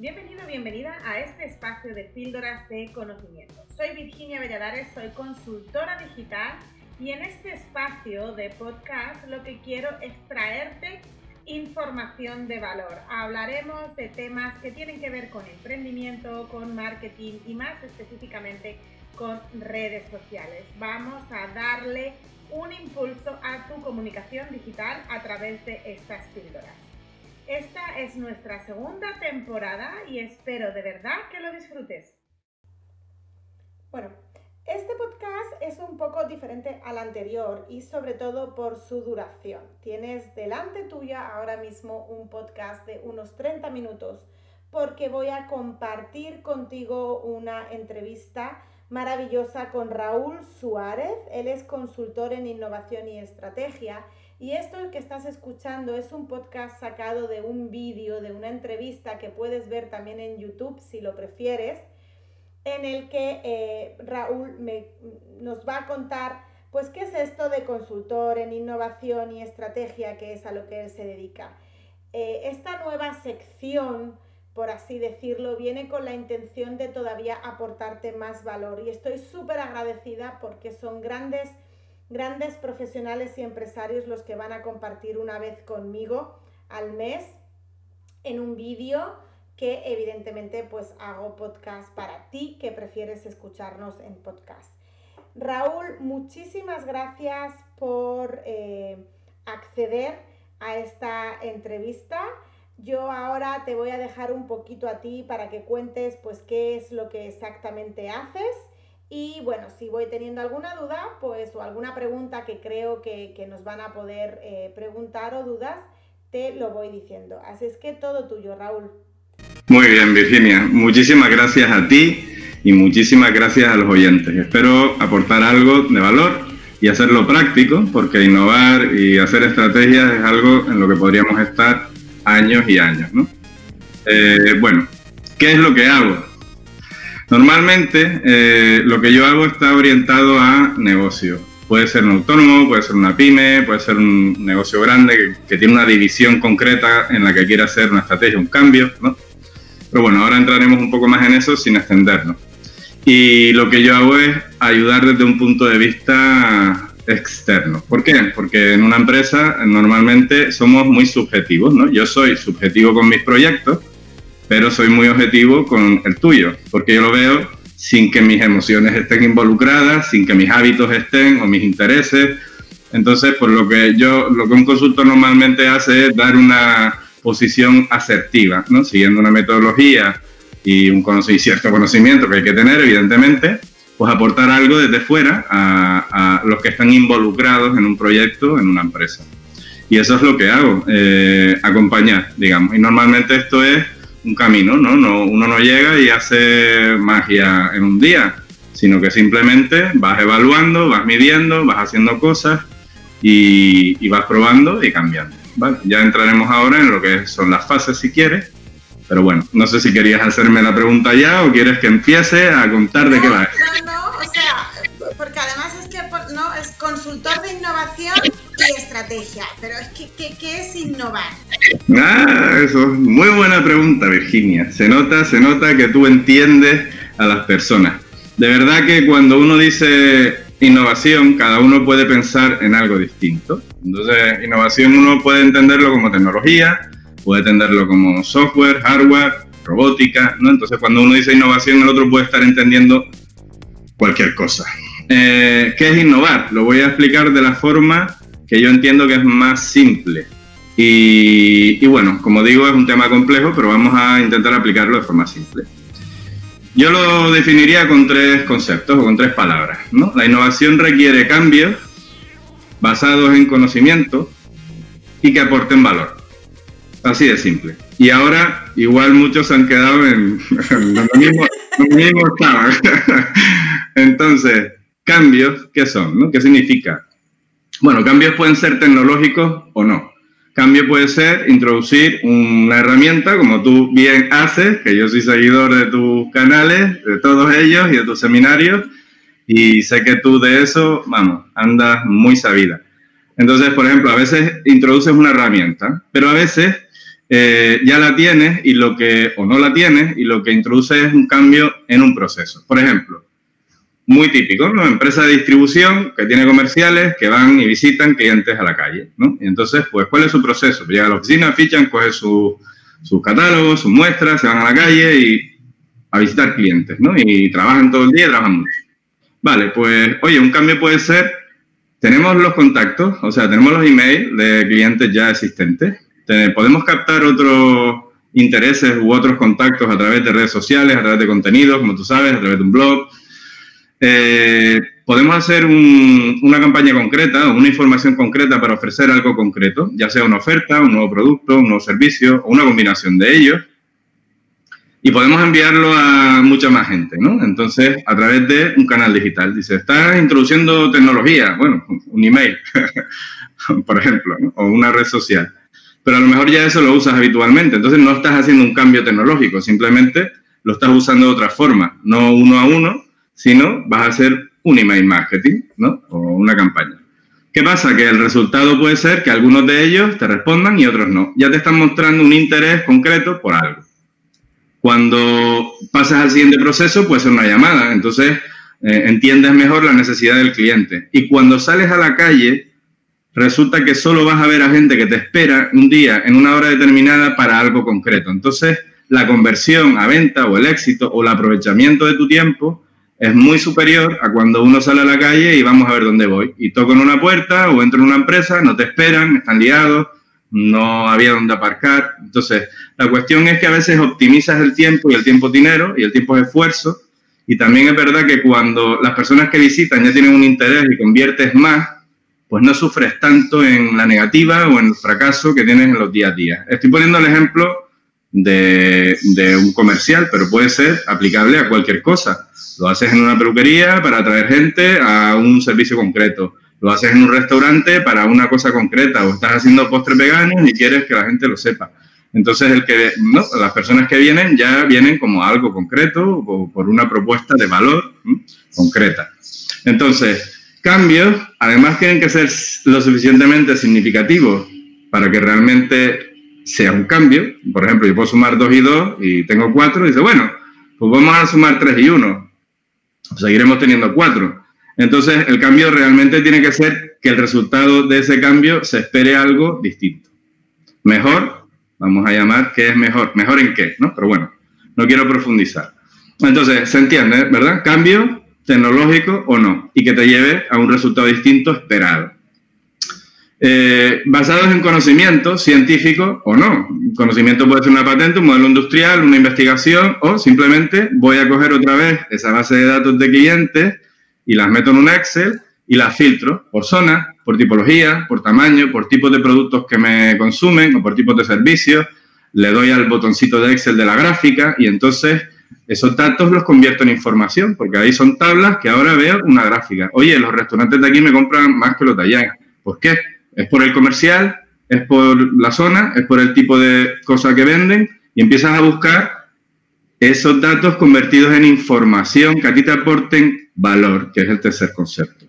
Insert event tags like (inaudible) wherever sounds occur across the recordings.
Bienvenido, bienvenida a este espacio de píldoras de conocimiento. Soy Virginia Valladares, soy consultora digital y en este espacio de podcast lo que quiero es traerte información de valor. Hablaremos de temas que tienen que ver con emprendimiento, con marketing y más específicamente con redes sociales. Vamos a darle un impulso a tu comunicación digital a través de estas píldoras. Esta es nuestra segunda temporada y espero de verdad que lo disfrutes. Bueno, este podcast es un poco diferente al anterior y sobre todo por su duración. Tienes delante tuya ahora mismo un podcast de unos 30 minutos porque voy a compartir contigo una entrevista maravillosa con Raúl Suárez. Él es consultor en innovación y estrategia y esto que estás escuchando es un podcast sacado de un vídeo, de una entrevista que puedes ver también en YouTube si lo prefieres, en el que eh, Raúl nos va a contar pues qué es esto de consultor en innovación y estrategia, que es a lo que él se dedica. Eh, esta nueva sección, por así decirlo, viene con la intención de todavía aportarte más valor y estoy súper agradecida porque son grandes grandes profesionales y empresarios los que van a compartir una vez conmigo al mes en un vídeo que evidentemente pues hago podcast para ti que prefieres escucharnos en podcast. Raúl, muchísimas gracias por eh, acceder a esta entrevista. Yo ahora te voy a dejar un poquito a ti para que cuentes pues qué es lo que exactamente haces y bueno, si voy teniendo alguna duda, pues o alguna pregunta que creo que, nos van a poder eh, preguntar o dudas, te lo voy diciendo. Así es que todo tuyo, Raúl. Muy bien, Virginia. Muchísimas gracias a ti y muchísimas gracias a los oyentes. Espero aportar algo de valor y hacerlo práctico, porque innovar y hacer estrategias es algo en lo que podríamos estar años y años. ¿no? Eh, bueno, ¿qué es lo que hago? Normalmente eh, lo que yo hago está orientado a negocio. Puede ser un autónomo, puede ser una pyme, puede ser un negocio grande que, tiene una división concreta en la que quiere hacer una estrategia, un cambio, ¿no? Pero bueno, ahora entraremos un poco más en eso sin extendernos. Y lo que yo hago es ayudar desde un punto de vista externo. ¿Por qué? Porque en una empresa normalmente somos muy subjetivos, ¿no? Yo soy subjetivo con mis proyectos, pero soy muy objetivo con el tuyo, porque yo lo veo sin que mis emociones estén involucradas, sin que mis hábitos estén o mis intereses. Entonces, por lo que yo, lo que un consultor normalmente hace es dar una posición asertiva, ¿no? Siguiendo una metodología y un cierto conocimiento que hay que tener, evidentemente, pues aportar algo desde fuera a, los que están involucrados en un proyecto, en una empresa. Y eso es lo que hago, eh, acompañar, digamos. Y normalmente esto es un camino, ¿no? ¿no? Uno no llega y hace magia en un día, sino que simplemente vas evaluando, vas midiendo, vas haciendo cosas y, vas probando y cambiando. ¿vale? Ya entraremos ahora en lo que son las fases si quieres, pero bueno, no sé si querías hacerme la pregunta ya o quieres que empiece a contar de qué va. No, no, o sea, porque además es que no es consultor de innovación estrategia, pero es que ¿qué, es innovar? Ah, eso es muy buena pregunta, Virginia. Se nota, se nota que tú entiendes a las personas. De verdad que cuando uno dice innovación, cada uno puede pensar en algo distinto. Entonces, innovación uno puede entenderlo como tecnología, puede entenderlo como software, hardware, robótica, ¿no? Entonces, cuando uno dice innovación, el otro puede estar entendiendo cualquier cosa. Eh, ¿Qué es innovar? Lo voy a explicar de la forma que yo entiendo que es más simple. Y, bueno, como digo, es un tema complejo, pero vamos a intentar aplicarlo de forma simple. Yo lo definiría con tres conceptos o con tres palabras. ¿no? La innovación requiere cambios basados en conocimiento y que aporten valor. Así de simple. Y ahora, igual muchos se han quedado en, (laughs) lo mismo, mismo (laughs) Entonces, cambios, ¿qué son? ¿no? ¿Qué significa? Bueno, cambios pueden ser tecnológicos o no. Cambio puede ser introducir una herramienta, como tú bien haces, que yo soy seguidor de tus canales, de todos ellos y de tus seminarios, y sé que tú de eso, vamos, andas muy sabida. Entonces, por ejemplo, a veces introduces una herramienta, pero a veces eh, ya la tienes y lo que, o no la tienes, y lo que introduce es un cambio en un proceso. Por ejemplo, muy típico, ¿no? Empresa de distribución que tiene comerciales que van y visitan clientes a la calle, ¿no? Y entonces, pues, ¿cuál es su proceso? Llega a la oficina, fichan, coge sus catálogos, sus muestras, se van a la calle y a visitar clientes, ¿no? Y trabajan todo el día trabajan mucho. Vale, pues, oye, un cambio puede ser, tenemos los contactos, o sea, tenemos los emails de clientes ya existentes, podemos captar otros intereses u otros contactos a través de redes sociales, a través de contenidos, como tú sabes, a través de un blog. Eh, podemos hacer una campaña concreta o una información concreta para ofrecer algo concreto, ya sea una oferta, un nuevo producto, un nuevo servicio o una combinación de ellos. Y podemos enviarlo a mucha más gente, ¿no? Entonces, a través de un canal digital. Dice, estás introduciendo tecnología, bueno, un email, (laughs) por ejemplo, o una red social pero a lo mejor ya eso lo usas habitualmente, entonces no estás haciendo un cambio tecnológico, simplemente lo estás usando de otra forma, no uno a uno, sino vas a hacer un email marketing, ¿no? O una campaña. ¿Qué pasa? Que el resultado puede ser que algunos de ellos te respondan y otros no. Ya te están mostrando un interés concreto por algo. Cuando pasas al siguiente proceso, puede ser una llamada. Entonces, eh, entiendes mejor la necesidad del cliente. Y cuando sales a la calle, resulta que solo vas a ver a gente que te espera un día en una hora determinada para algo concreto. Entonces, la conversión a venta o el éxito o el aprovechamiento de tu tiempo es muy superior a cuando uno sale a la calle y vamos a ver dónde voy. Y toco en una puerta o entro en una empresa, no te esperan, están liados, no había dónde aparcar. Entonces, la cuestión es que a veces optimizas el tiempo y el tiempo es dinero y el tiempo es esfuerzo. Y también es verdad que cuando las personas que visitan ya tienen un interés y conviertes más, pues no sufres tanto en la negativa o en el fracaso que tienes en los días a día. Estoy poniendo el ejemplo de, un comercial, pero puede ser aplicable a cualquier cosa. Lo haces en una peluquería para atraer gente a un servicio concreto. Lo haces en un restaurante para una cosa concreta o estás haciendo postres veganos y quieres que la gente lo sepa. Entonces, el que, ¿no? las personas que vienen ya vienen como algo concreto o por una propuesta de valor concreta. Entonces, cambios, además tienen que ser lo suficientemente significativos para que realmente sea un cambio. Por ejemplo, yo puedo sumar 2 y 2 y tengo 4 y dice, bueno, pues vamos a sumar 3 y 1. Seguiremos teniendo 4. Entonces, el cambio realmente tiene que ser que el resultado de ese cambio se espere algo distinto. Mejor, vamos a llamar qué es mejor. ¿Mejor en qué? ¿no? Pero bueno, no quiero profundizar. Entonces, se entiende, ¿verdad? Cambio tecnológico o no, y que te lleve a un resultado distinto esperado. Eh, basados en conocimiento científico o no. Conocimiento puede ser una patente, un modelo industrial, una investigación o simplemente voy a coger otra vez esa base de datos de clientes y las meto en un Excel y las filtro por zona, por tipología, por tamaño, por tipos de productos que me consumen o por tipos de servicios. Le doy al botoncito de Excel de la gráfica y entonces esos datos los convierto en información, porque ahí son tablas que ahora veo una gráfica. Oye, los restaurantes de aquí me compran más que los de. ¿Por qué? ¿Es por el comercial? ¿Es por la zona? ¿Es por el tipo de cosa que venden? Y empiezas a buscar esos datos convertidos en información que a ti te aporten valor, que es el tercer concepto.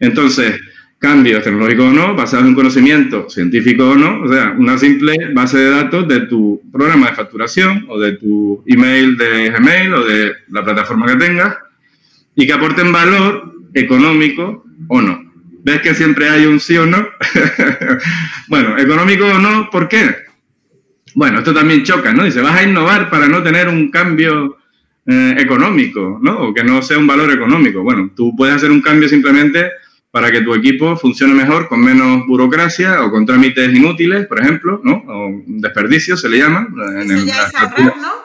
Entonces, cambios tecnológicos o no, basados en conocimiento científico o no, o sea, una simple base de datos de tu programa de facturación o de tu email de Gmail o de la plataforma que tengas y que aporten valor económico o no. ¿Ves que siempre hay un sí o no? (laughs) bueno, económico o no, ¿por qué? Bueno, esto también choca, ¿no? Dice, vas a innovar para no tener un cambio eh, económico, ¿no? O que no sea un valor económico. Bueno, tú puedes hacer un cambio simplemente para que tu equipo funcione mejor con menos burocracia o con trámites inútiles, por ejemplo, ¿no? O desperdicio se le llama. En el, ya es ¿no?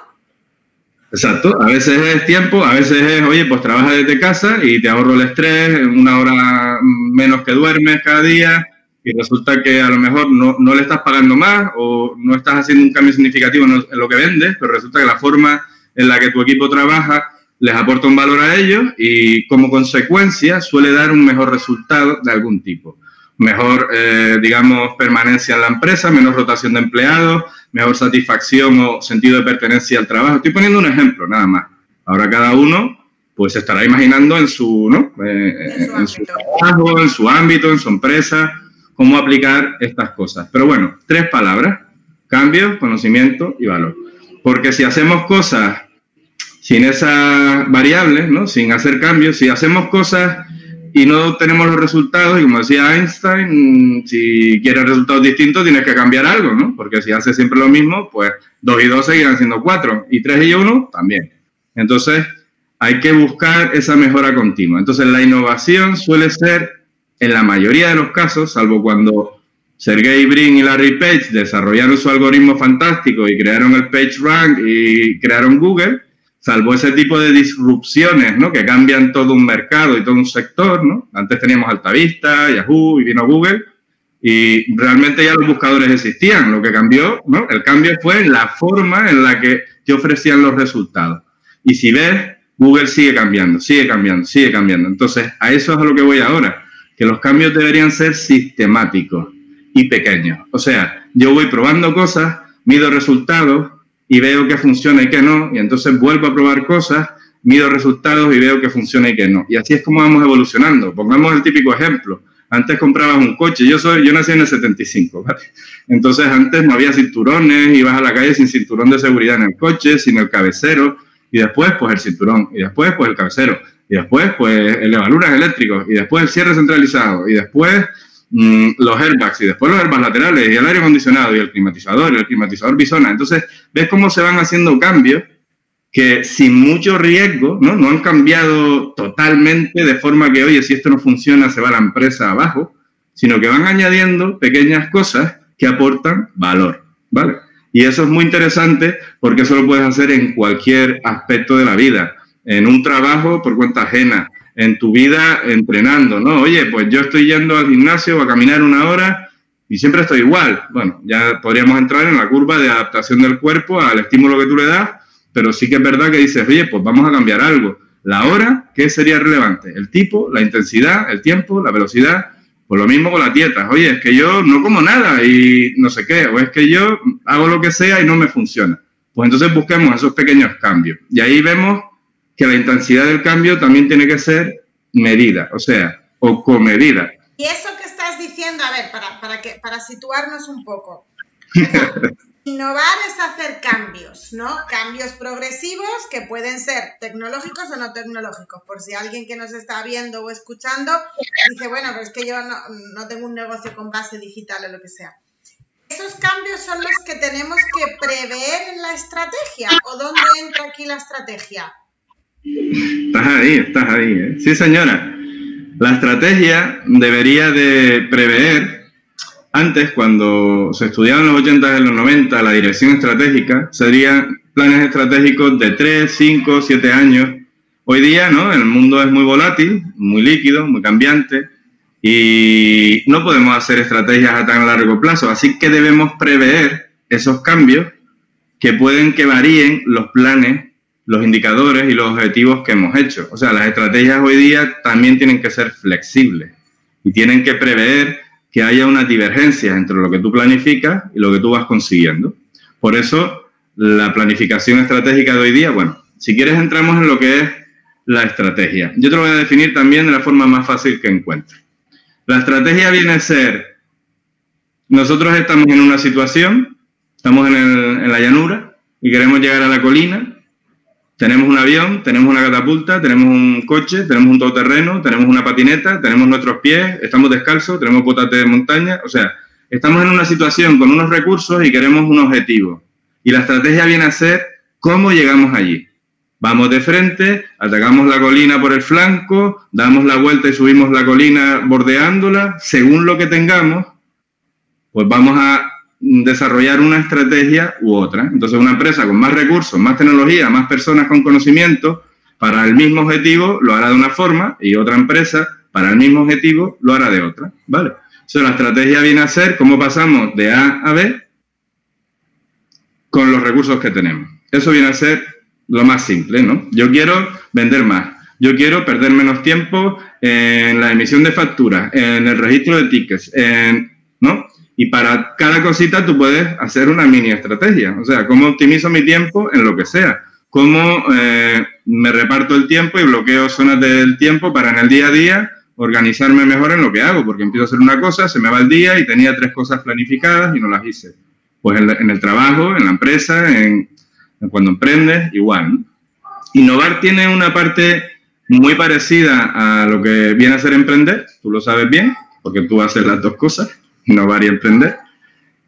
Exacto, a veces es tiempo, a veces es, oye, pues trabajas desde casa y te ahorro el estrés, una hora menos que duermes cada día y resulta que a lo mejor no, no le estás pagando más o no estás haciendo un cambio significativo en lo que vendes, pero resulta que la forma en la que tu equipo trabaja les aporta un valor a ellos y como consecuencia suele dar un mejor resultado de algún tipo. Mejor, eh, digamos, permanencia en la empresa, menos rotación de empleados, mejor satisfacción o sentido de pertenencia al trabajo. Estoy poniendo un ejemplo, nada más. Ahora cada uno pues estará imaginando en su, ¿no? Eh, en, su, trabajo, en su ámbito, en su empresa, cómo aplicar estas cosas. Pero bueno, tres palabras. Cambio, conocimiento y valor. Porque si hacemos cosas sin esas variables, ¿no? sin hacer cambios, si hacemos cosas y no tenemos los resultados, y como decía Einstein, si quieres resultados distintos tienes que cambiar algo, ¿no? Porque si haces siempre lo mismo, pues 2 y 2 seguirán siendo 4, y 3 y 1 también. Entonces, hay que buscar esa mejora continua. Entonces, la innovación suele ser, en la mayoría de los casos, salvo cuando Sergey Brin y Larry Page desarrollaron su algoritmo fantástico y crearon el PageRank y crearon Google, salvo ese tipo de disrupciones, ¿no? Que cambian todo un mercado y todo un sector, ¿no? Antes teníamos Altavista, Yahoo y vino Google y realmente ya los buscadores existían. Lo que cambió, ¿no? El cambio fue en la forma en la que te ofrecían los resultados. Y si ves, Google sigue cambiando, sigue cambiando, sigue cambiando. Entonces, a eso es a lo que voy ahora, que los cambios deberían ser sistemáticos y pequeños. O sea, yo voy probando cosas, mido resultados, y veo que funciona y que no, y entonces vuelvo a probar cosas, mido resultados y veo que funciona y que no. Y así es como vamos evolucionando. Pongamos el típico ejemplo. Antes comprabas un coche, yo soy, yo nací en el 75, (laughs) ¿vale? Entonces antes no había cinturones, ibas a la calle sin cinturón de seguridad en el coche, sin el cabecero, y después pues el cinturón, y después pues el cabecero, y después pues el evaluras eléctricos, y después el cierre centralizado, y después Mm, los airbags y después los airbags laterales y el aire acondicionado y el climatizador y el climatizador bisona. Entonces, ves cómo se van haciendo cambios que sin mucho riesgo, ¿no? No han cambiado totalmente de forma que, oye, si esto no funciona, se va la empresa abajo, sino que van añadiendo pequeñas cosas que aportan valor, ¿vale? Y eso es muy interesante porque eso lo puedes hacer en cualquier aspecto de la vida, en un trabajo por cuenta ajena, en tu vida entrenando, ¿no? Oye, pues yo estoy yendo al gimnasio a caminar una hora y siempre estoy igual. Bueno, ya podríamos entrar en la curva de adaptación del cuerpo al estímulo que tú le das, pero sí que es verdad que dices, oye, pues vamos a cambiar algo. La hora, ¿qué sería relevante? El tipo, la intensidad, el tiempo, la velocidad. Pues lo mismo con la dieta. Oye, es que yo no como nada y no sé qué, o es que yo hago lo que sea y no me funciona. Pues entonces busquemos esos pequeños cambios. Y ahí vemos que la intensidad del cambio también tiene que ser medida, o sea, o comedida. Y eso que estás diciendo, a ver, para, para, que, para situarnos un poco. (laughs) Innovar es hacer cambios, ¿no? Cambios progresivos que pueden ser tecnológicos o no tecnológicos. Por si alguien que nos está viendo o escuchando dice, bueno, pero es que yo no, no tengo un negocio con base digital o lo que sea. ¿Esos cambios son los que tenemos que prever en la estrategia? ¿O dónde entra aquí la estrategia? Estás ahí, estás ahí. ¿eh? Sí, señora. La estrategia debería de prever, antes cuando se estudiaban los 80 y los 90, la dirección estratégica, serían planes estratégicos de 3, 5, 7 años. Hoy día, ¿no? El mundo es muy volátil, muy líquido, muy cambiante y no podemos hacer estrategias a tan largo plazo. Así que debemos prever esos cambios que pueden que varíen los planes los indicadores y los objetivos que hemos hecho. O sea, las estrategias hoy día también tienen que ser flexibles y tienen que prever que haya una divergencia entre lo que tú planificas y lo que tú vas consiguiendo. Por eso, la planificación estratégica de hoy día, bueno, si quieres entramos en lo que es la estrategia. Yo te lo voy a definir también de la forma más fácil que encuentre. La estrategia viene a ser, nosotros estamos en una situación, estamos en, en la llanura y queremos llegar a la colina tenemos un avión, tenemos una catapulta, tenemos un coche, tenemos un todoterreno, tenemos una patineta, tenemos nuestros pies, estamos descalzos, tenemos botas de montaña. O sea, estamos en una situación con unos recursos y queremos un objetivo. Y la estrategia viene a ser cómo llegamos allí. Vamos de frente, atacamos la colina por el flanco, damos la vuelta y subimos la colina bordeándola. Según lo que tengamos, pues vamos a desarrollar una estrategia u otra. Entonces, una empresa con más recursos, más tecnología, más personas con conocimiento, para el mismo objetivo lo hará de una forma y otra empresa para el mismo objetivo lo hará de otra. ¿Vale? Entonces, la estrategia viene a ser cómo pasamos de A a B con los recursos que tenemos. Eso viene a ser lo más simple, ¿no? Yo quiero vender más. Yo quiero perder menos tiempo en la emisión de facturas, en el registro de tickets, en, ¿no? Y para cada cosita tú puedes hacer una mini estrategia. O sea, cómo optimizo mi tiempo en lo que sea. Cómo eh, me reparto el tiempo y bloqueo zonas del tiempo para en el día a día organizarme mejor en lo que hago. Porque empiezo a hacer una cosa, se me va el día y tenía tres cosas planificadas y no las hice. Pues en, el trabajo, en la empresa, en, cuando emprendes, igual. Innovar tiene una parte muy parecida a lo que viene a ser emprender, tú lo sabes bien, porque tú haces las dos cosas, innovar y emprender.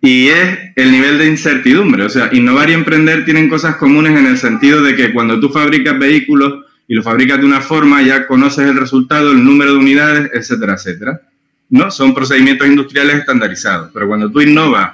Y es el nivel de incertidumbre. O sea, innovar y emprender tienen cosas comunes en el sentido de que cuando tú fabricas vehículos y los fabricas de una forma, ya conoces el resultado, el número de unidades, etcétera, etcétera. ¿No? Son procedimientos industriales estandarizados. Pero cuando tú innovas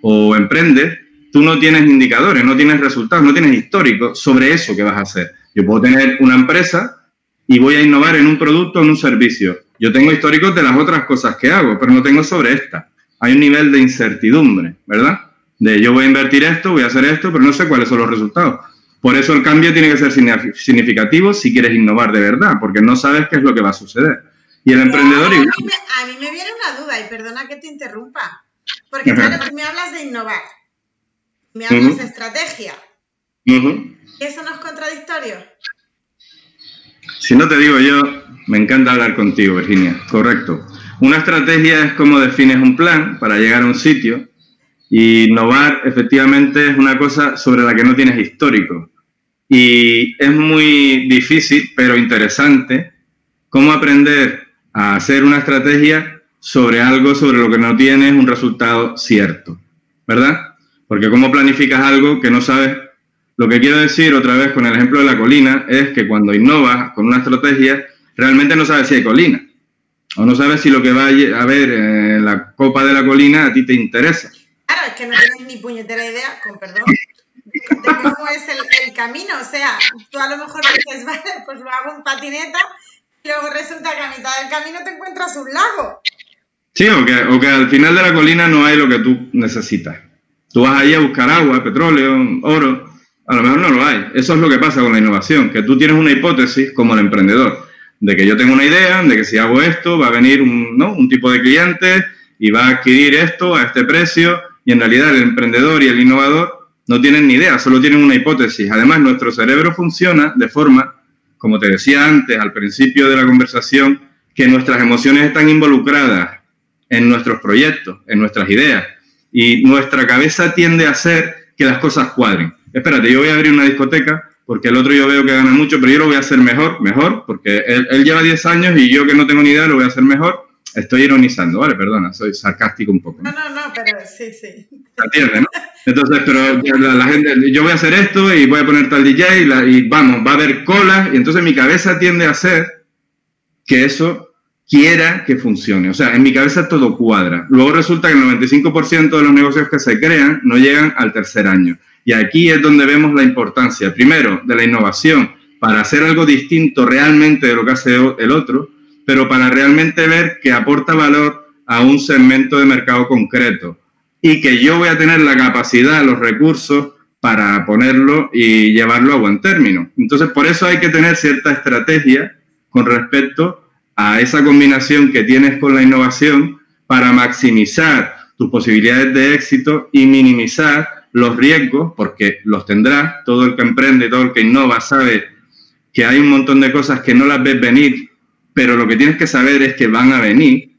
o emprendes, tú no tienes indicadores, no tienes resultados, no tienes histórico sobre eso que vas a hacer. Yo puedo tener una empresa y voy a innovar en un producto o en un servicio. Yo tengo históricos de las otras cosas que hago, pero no tengo sobre esta hay un nivel de incertidumbre, ¿verdad? De yo voy a invertir esto, voy a hacer esto, pero no sé cuáles son los resultados. Por eso el cambio tiene que ser significativo si quieres innovar de verdad, porque no sabes qué es lo que va a suceder. Y el emprendedor... A mí, me, a mí me viene una duda, y perdona que te interrumpa, porque claro, tú me hablas de innovar, me hablas de estrategia. ¿Y eso no es contradictorio? Si no te digo yo, me encanta hablar contigo, Virginia. Correcto. Una estrategia es cómo defines un plan para llegar a un sitio y innovar efectivamente es una cosa sobre la que no tienes histórico. Y es muy difícil, pero interesante, cómo aprender a hacer una estrategia sobre algo sobre lo que no tienes un resultado cierto, ¿verdad? Porque cómo planificas algo que no sabes. Lo que quiero decir otra vez con el ejemplo de la colina es que cuando innovas con una estrategia, realmente no sabes si hay colina o no sabes si lo que va a ver en la copa de la colina a ti te interesa. Claro, es que no tienes ni puñetera idea, con perdón, de, cómo es el, camino. O sea, tú a lo mejor dices, (laughs) vale, pues lo hago en patineta, y luego resulta que a mitad del camino te encuentras un lago. Sí, o que, o que al final de la colina no hay lo que tú necesitas. Tú vas ahí a buscar agua, petróleo, oro, a lo mejor no lo hay. Eso es lo que pasa con la innovación, que tú tienes una hipótesis como el emprendedor de que yo tengo una idea, de que si hago esto va a venir un, ¿no? un tipo de cliente y va a adquirir esto a este precio y en realidad el emprendedor y el innovador no tienen ni idea, solo tienen una hipótesis. Además, nuestro cerebro funciona de forma, como te decía antes al principio de la conversación, que nuestras emociones están involucradas en nuestros proyectos, en nuestras ideas. Y nuestra cabeza tiende a hacer que las cosas cuadren. Espérate, yo voy a abrir una discoteca porque el otro yo veo que gana mucho, pero yo lo voy a hacer mejor, mejor, porque él, lleva 10 años y yo que no tengo ni idea lo voy a hacer mejor. Estoy ironizando, ¿vale? Perdona, soy sarcástico un poco. No, no, no, pero sí, sí. ¿Entiendes, no? Entonces, pero la, gente, yo voy a hacer esto y voy a poner tal DJ y, y vamos, va a haber colas y entonces mi cabeza tiende a hacer que eso quiera que funcione. O sea, en mi cabeza todo cuadra. Luego resulta que el 95% de los negocios que se crean no llegan al tercer año. Y aquí es donde vemos la importancia, primero, de la innovación para hacer algo distinto realmente de lo que hace el otro, pero para realmente ver que aporta valor a un segmento de mercado concreto y que yo voy a tener la capacidad, los recursos para ponerlo y llevarlo a buen término. Entonces, por eso hay que tener cierta estrategia con respecto a esa combinación que tienes con la innovación para maximizar tus posibilidades de éxito y minimizar los riesgos, porque los tendrá, todo el que emprende, todo el que innova sabe que hay un montón de cosas que no las ves venir, pero lo que tienes que saber es que van a venir.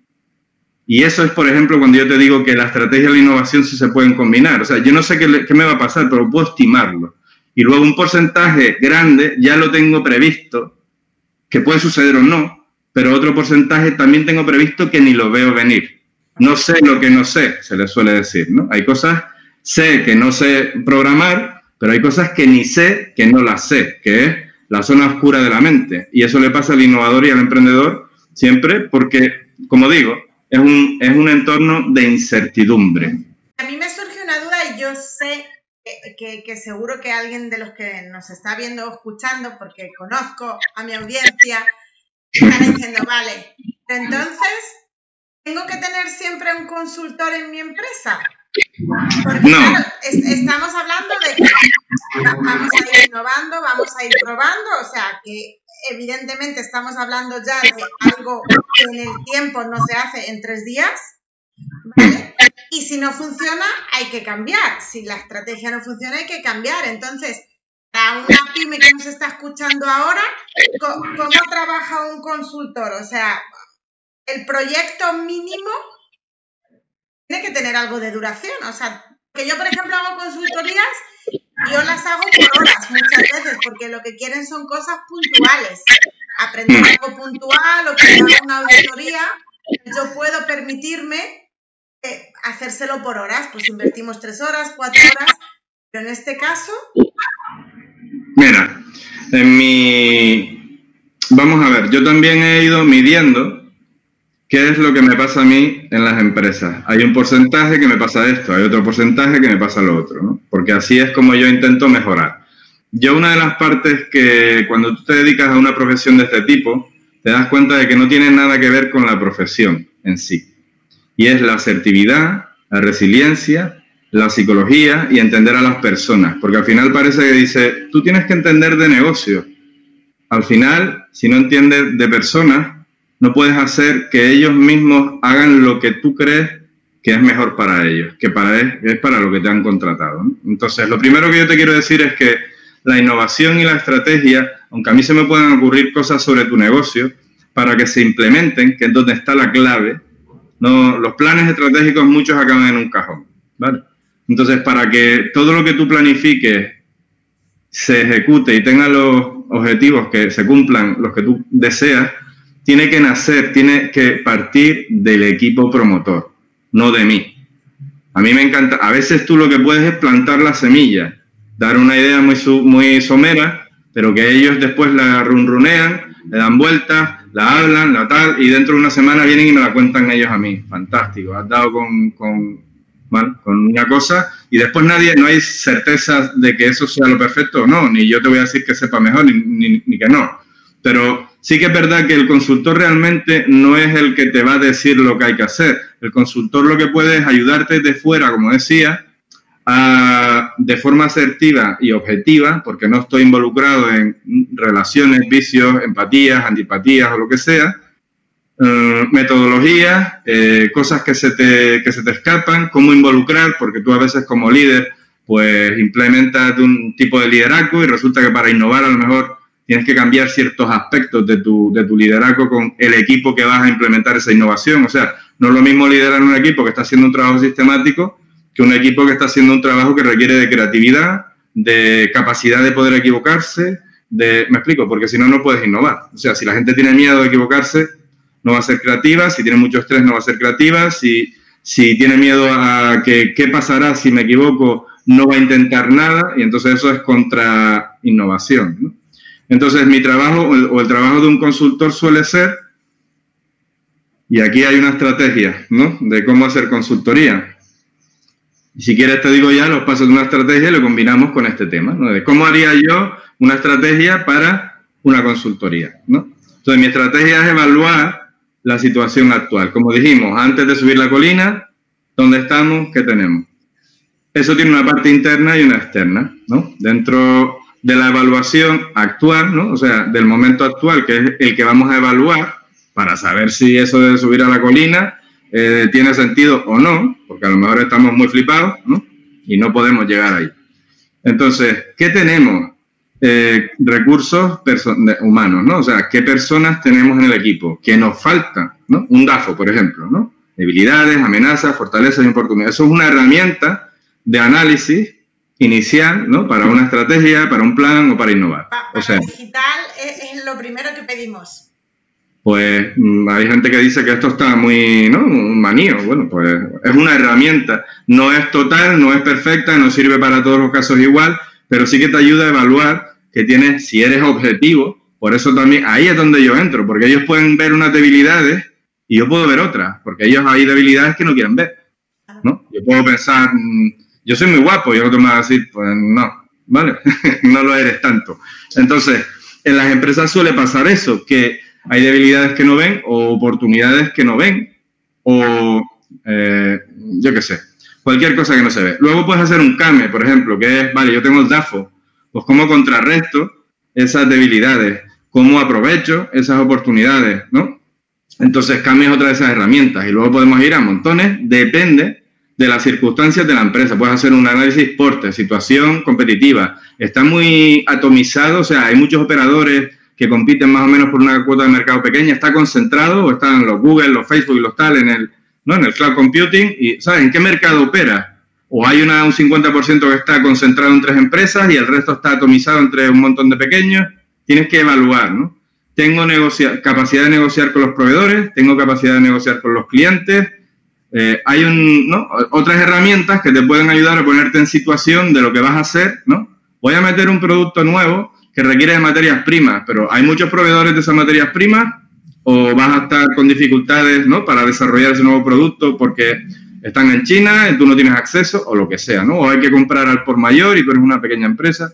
Y eso es, por ejemplo, cuando yo te digo que la estrategia y la innovación sí se pueden combinar. O sea, yo no sé qué me va a pasar, pero puedo estimarlo. Y luego un porcentaje grande ya lo tengo previsto, que puede suceder o no, pero otro porcentaje también tengo previsto que ni lo veo venir. No sé lo que no sé, se le suele decir, ¿no? Hay cosas sé que no sé programar, pero hay cosas que ni sé que no las sé, que es la zona oscura de la mente. Y eso le pasa al innovador y al emprendedor siempre porque, como digo, es un, es un entorno de incertidumbre. A mí me surge una duda y yo sé que, que, seguro que alguien de los que nos está viendo o escuchando, porque conozco a mi audiencia, está (laughs) diciendo, vale, entonces, ¿tengo que tener siempre un consultor en mi empresa? Porque claro, estamos hablando de que vamos a ir innovando, vamos a ir probando, o sea que evidentemente estamos hablando ya de algo que en el tiempo no se hace en tres días, ¿vale? Y si no funciona, hay que cambiar. Si la estrategia no funciona, hay que cambiar. Entonces, para una pyme que nos está escuchando ahora, ¿cómo trabaja un consultor? O sea, el proyecto mínimo tiene que tener algo de duración. O sea, Que yo, por ejemplo, hago consultorías yo las hago por horas muchas veces, porque lo que quieren son cosas puntuales. Aprender mm. algo puntual o que una auditoría, yo puedo permitirme eh, hacérselo por horas, pues invertimos tres horas, cuatro horas, pero en este caso... Mira, en mi... Vamos a ver, yo también he ido midiendo qué es lo que me pasa a mí en las empresas. Hay un porcentaje que me pasa esto, hay otro porcentaje que me pasa lo otro, ¿no? Porque así es como yo intento mejorar. Yo una de las partes que cuando tú te dedicas a una profesión de este tipo, te das cuenta de que no tiene nada que ver con la profesión en sí. Y es la asertividad, la resiliencia, la psicología y entender a las personas. Porque al final parece que dice, tú tienes que entender de negocio. Al final, si no entiendes de personas, no puedes hacer que ellos mismos hagan lo que tú crees que es mejor para ellos, que para es para lo que te han contratado. Entonces, lo primero que yo te quiero decir es que la innovación y la estrategia, aunque a mí se me puedan ocurrir cosas sobre tu negocio, para que se implementen, que es donde está la clave, no, los planes estratégicos muchos acaban en un cajón. Entonces, para que todo lo que tú planifiques se ejecute y tenga los objetivos que se cumplan, los que tú deseas, tiene que nacer, tiene que partir del equipo promotor, no de mí. A mí me encanta, a veces tú lo que puedes es plantar la semilla, dar una idea muy, muy somera, pero que ellos después la runrunean, le dan vueltas, la hablan, la tal, y dentro de una semana vienen y me la cuentan ellos a mí. Fantástico, has dado con, con, con una cosa y después nadie, no hay certeza de que eso sea lo perfecto o no, ni yo te voy a decir que sepa mejor, ni, ni que no. Pero sí que es verdad que el consultor realmente no es el que te va a decir lo que hay que hacer. El consultor lo que puede es ayudarte de fuera, como decía, de forma asertiva y objetiva, porque no estoy involucrado en relaciones, vicios, empatías, antipatías o lo que sea, eh, metodologías, eh, cosas que se, te, que se te escapan, cómo involucrar, porque tú a veces como líder pues implementas un tipo de liderazgo y resulta que para innovar a lo mejor tienes que cambiar ciertos aspectos de tu, de tu liderazgo con el equipo que vas a implementar esa innovación. O sea, no es lo mismo liderar un equipo que está haciendo un trabajo sistemático que un equipo que está haciendo un trabajo que requiere de creatividad, de capacidad de poder equivocarse, de, me explico, porque si no, no puedes innovar. O sea, si la gente tiene miedo de equivocarse, no va a ser creativa, si tiene mucho estrés, no va a ser creativa, si, si tiene miedo a que qué pasará si me equivoco, no va a intentar nada, y entonces eso es contra innovación. Entonces, mi trabajo o el trabajo de un consultor suele ser, y aquí hay una estrategia, ¿no? De cómo hacer consultoría. Y si quieres te digo ya los pasos de una estrategia y lo combinamos con este tema, ¿no? De cómo haría yo una estrategia para una consultoría, ¿no? Entonces mi estrategia es evaluar la situación actual. Como dijimos, antes de subir la colina, ¿dónde estamos? ¿Qué tenemos? Eso tiene una parte interna y una externa, ¿no? Dentro de la evaluación actual, ¿no? O sea, del momento actual, que es el que vamos a evaluar para saber si eso de subir a la colina eh, tiene sentido o no, porque a lo mejor estamos muy flipados, ¿no? Y no podemos llegar ahí. Entonces, ¿qué tenemos? Eh, recursos humanos, ¿no? O sea, ¿qué personas tenemos en el equipo? ¿Qué nos falta? ¿no? Un DAFO, por ejemplo, ¿no? Debilidades, amenazas, fortalezas y oportunidades. Eso es una herramienta de análisis inicial, ¿no? Para una estrategia, para un plan o para innovar. o sea, digital es, es lo primero que pedimos pues mm, hay gente que dice que esto está muy, ¿no? Manío. Bueno, pues es una herramienta. No es total, no es perfecta, no sirve para todos los casos igual, pero sí que te ayuda a evaluar que tienes, si eres objetivo, por eso también, ahí es donde yo entro, porque ellos pueden ver unas debilidades y yo puedo ver otras, porque ellos hay debilidades que no quieren ver, ¿no? Yo puedo pensar, mm, yo soy muy guapo y el otro me va a decir, pues no, ¿vale? (laughs) no lo eres tanto. Entonces, en las empresas suele pasar eso, que hay debilidades que no ven o oportunidades que no ven o eh, yo qué sé, cualquier cosa que no se ve. Luego puedes hacer un CAME, por ejemplo, que es, vale, yo tengo el DAFO, pues cómo contrarresto esas debilidades, cómo aprovecho esas oportunidades, ¿no? Entonces CAME es otra de esas herramientas y luego podemos ir a montones, depende de las circunstancias de la empresa. Puedes hacer un análisis porte, situación competitiva. Está muy atomizado, o sea, hay muchos operadores que compiten más o menos por una cuota de mercado pequeña, está concentrado o están los Google, los Facebook y los tal en el, ¿no? en el cloud computing y ¿sabes en qué mercado opera? o hay una, un 50% que está concentrado en tres empresas y el resto está atomizado entre un montón de pequeños. Tienes que evaluar, ¿no? Tengo capacidad de negociar con los proveedores, tengo capacidad de negociar con los clientes. Eh, hay otras herramientas que te pueden ayudar a ponerte en situación de lo que vas a hacer, ¿no? Voy a meter un producto nuevo que requiere de materias primas, pero hay muchos proveedores de esas materias primas o vas a estar con dificultades ¿no? para desarrollar ese nuevo producto porque están en China, y tú no tienes acceso o lo que sea, ¿no? O hay que comprar al por mayor y tú eres una pequeña empresa.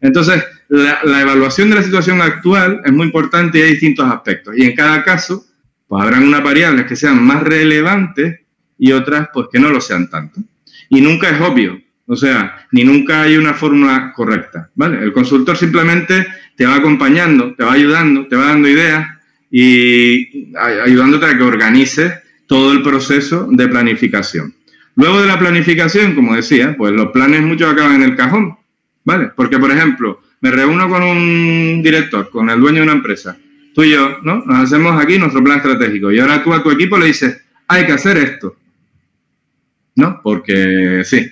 Entonces, la, evaluación de la situación actual es muy importante y hay distintos aspectos. Y en cada caso, pues habrán unas variables que sean más relevantes y otras, pues que no lo sean tanto. Y nunca es obvio, o sea, ni nunca hay una fórmula correcta, ¿vale? El consultor simplemente te va acompañando, te va ayudando, te va dando ideas y ayudándote a que organices todo el proceso de planificación. Luego de la planificación, como decía, pues los planes muchos acaban en el cajón, ¿vale? Porque, por ejemplo, me reúno con un director, con el dueño de una empresa, tú y yo, ¿no? Nos hacemos aquí nuestro plan estratégico y ahora tú a tu equipo le dices, hay que hacer esto, ¿no? Porque sí.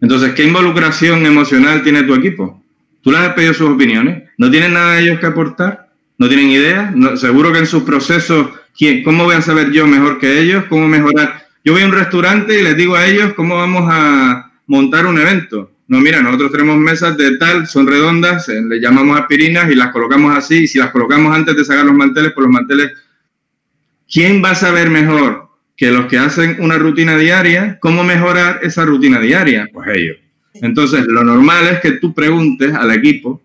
Entonces, ¿qué involucración emocional tiene tu equipo? ¿Tú les has pedido sus opiniones? ¿No tienen nada de ellos que aportar? No tienen idea. seguro que en sus procesos, ¿cómo voy a saber yo mejor que ellos? ¿Cómo mejorar? Yo voy a un restaurante y les digo a ellos cómo vamos a montar un evento. No, mira, nosotros tenemos mesas de tal, son redondas, le llamamos aspirinas y las colocamos así. Y si las colocamos antes de sacar los manteles, pues los manteles. ¿Quién va a saber mejor que los que hacen una rutina diaria cómo mejorar esa rutina diaria? Pues ellos. Entonces, lo normal es que tú preguntes al equipo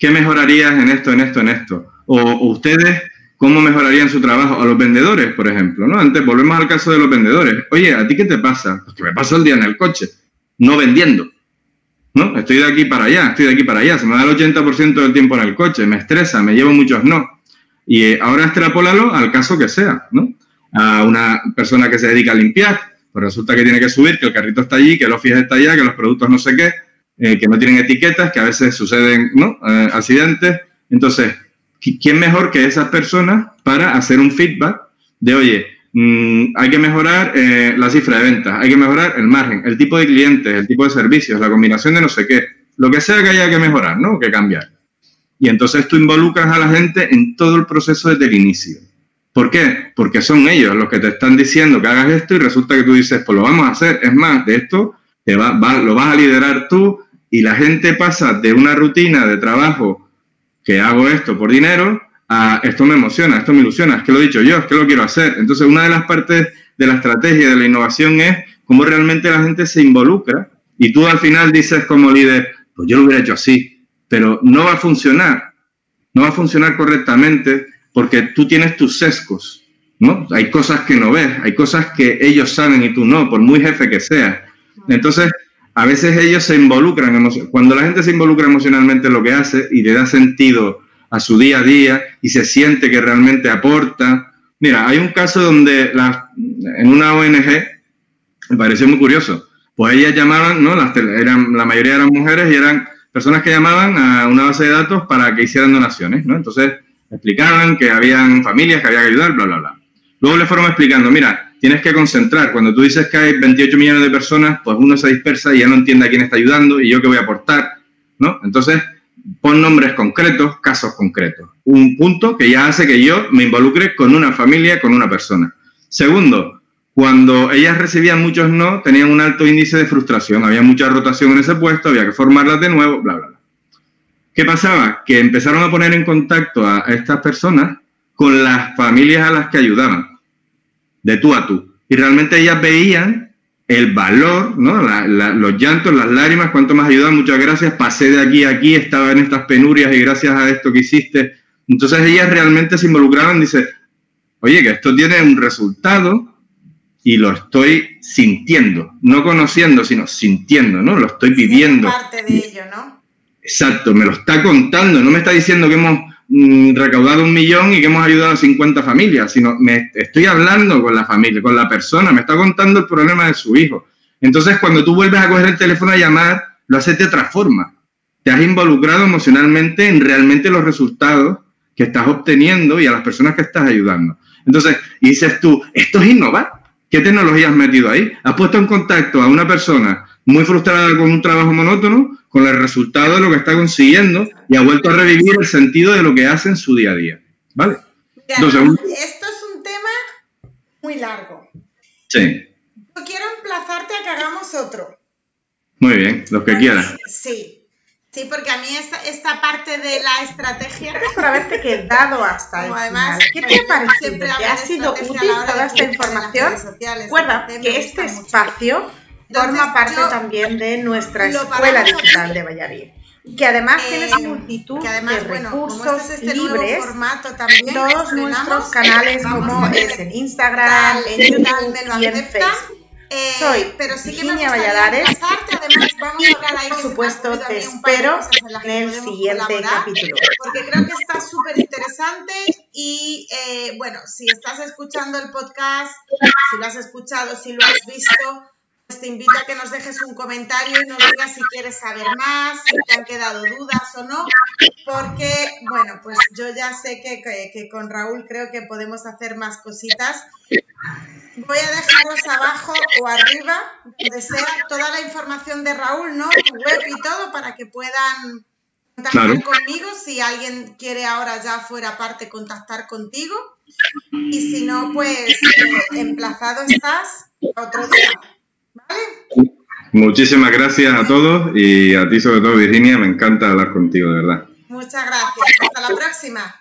¿qué mejorarías en esto, en esto, en esto? O, ustedes, ¿cómo mejorarían su trabajo? A los vendedores, por ejemplo, ¿no? Antes, volvemos al caso de los vendedores. Oye, ¿a ti qué te pasa? Pues que me paso el día en el coche, no vendiendo. ¿No? Estoy de aquí para allá, estoy de aquí para allá. Se me da el 80% del tiempo en el coche, me estresa, me llevo muchos no. Y eh, ahora extrapólalo al caso que sea, ¿no? A una persona que se dedica a limpiar, pues resulta que tiene que subir, que el carrito está allí, que el office está allá, que los productos no sé qué, eh, que no tienen etiquetas, que a veces suceden ¿no? Eh, accidentes. Entonces, ¿quién mejor que esas personas para hacer un feedback de, oye, mm, hay que mejorar eh, la cifra de ventas, hay que mejorar el margen, el tipo de clientes, el tipo de servicios, la combinación de no sé qué, lo que sea que haya que mejorar, ¿no? Que cambiar. Y entonces tú involucras a la gente en todo el proceso desde el inicio. ¿Por qué? Porque son ellos los que te están diciendo que hagas esto y resulta que tú dices, pues lo vamos a hacer. Es más, de esto te va, lo vas a liderar tú, y la gente pasa de una rutina de trabajo que hago esto por dinero a esto me emociona, esto me ilusiona, es que lo he dicho yo, es que lo quiero hacer. Entonces, una de las partes de la estrategia de la innovación es cómo realmente la gente se involucra y tú al final dices como líder, pues yo lo hubiera hecho así, pero no va a funcionar, no va a funcionar correctamente porque tú tienes tus sesgos, ¿no? Hay cosas que no ves, hay cosas que ellos saben y tú no, por muy jefe que sea. Entonces, a veces ellos se involucran, cuando la gente se involucra emocionalmente en lo que hace y le da sentido a su día a día y se siente que realmente aporta. Mira, hay un caso donde en una ONG, me pareció muy curioso, pues ellas llamaban, ¿no? Las, eran, la mayoría eran mujeres y eran personas que llamaban a una base de datos para que hicieran donaciones, ¿no? Entonces explicaban que habían familias que había que ayudar, bla, bla, bla. Luego le fueron explicando, mira, tienes que concentrar. Cuando tú dices que hay 28 millones de personas, pues uno se dispersa y ya no entiende a quién está ayudando y yo qué voy a aportar, ¿no? Entonces, pon nombres concretos, casos concretos. Un punto que ya hace que yo me involucre con una familia, con una persona. Segundo, cuando ellas recibían muchos no, tenían un alto índice de frustración, había mucha rotación en ese puesto, había que formarlas de nuevo, bla, bla, bla. ¿Qué pasaba? Que empezaron a poner en contacto a estas personas con las familias a las que ayudaban de tú a tú. Y realmente ellas veían el valor, ¿no? los llantos, las lágrimas, cuánto más ayudan, muchas gracias, pasé de aquí a aquí, estaba en estas penurias y gracias a esto que hiciste. Entonces ellas realmente se involucraban, dice, oye, que esto tiene un resultado y lo estoy sintiendo, no conociendo, sino sintiendo, ¿no? Lo estoy viviendo. parte de ello, ¿no? Exacto, me lo está contando, no me está diciendo que hemos Mm, recaudado un millón y que hemos ayudado a 50 familias, sino me estoy hablando con la familia, con la persona, me está contando el problema de su hijo. Entonces, cuando tú vuelves a coger el teléfono a llamar, lo haces de otra forma. Te has involucrado emocionalmente en realmente los resultados que estás obteniendo y a las personas que estás ayudando. Entonces, dices tú, esto es innovar. ¿Qué tecnología has metido ahí? ¿Has puesto en contacto a una persona muy frustrada con un trabajo monótono con el resultado de lo que está consiguiendo y ha vuelto a revivir el sentido de lo que hace en su día a día? ¿Vale? Entonces, esto es un tema muy largo. Sí. Yo quiero emplazarte a que hagamos otro. Muy bien, los que quieras. Sí, Sí, porque a mí esta, esta parte de la estrategia... Gracias por haberte quedado hasta el además, ¿Qué te ha parecido? ¿Te ha sido útil toda esta información? Recuerda que este espacio forma parte también de nuestra escuela digital de Valladolid que además tienes eh, multitud de recursos este libres, también, todos nuestros canales como es en Instagram, en YouTube y en Facebook. Eh, Soy pero sí que Virginia Valladares además vamos a hablar ahí por supuesto te espero en el siguiente capítulo. Porque creo que está súper interesante y eh, bueno, si estás escuchando el podcast, si lo has escuchado, si lo has visto, te invito a que nos dejes un comentario y nos digas si quieres saber más, si te han quedado dudas o no, porque bueno, pues yo ya sé que, que, que con Raúl creo que podemos hacer más cositas Voy a dejaros abajo o arriba, donde sea, toda la información de Raúl, ¿no? Tu web y todo, para que puedan contactar conmigo. Si alguien quiere ahora ya fuera parte contactar contigo. Y si no, pues eh, emplazado estás otro día. Muchísimas gracias a todos y a ti sobre todo, Virginia. Me encanta hablar contigo, de verdad. Muchas gracias. Hasta la próxima.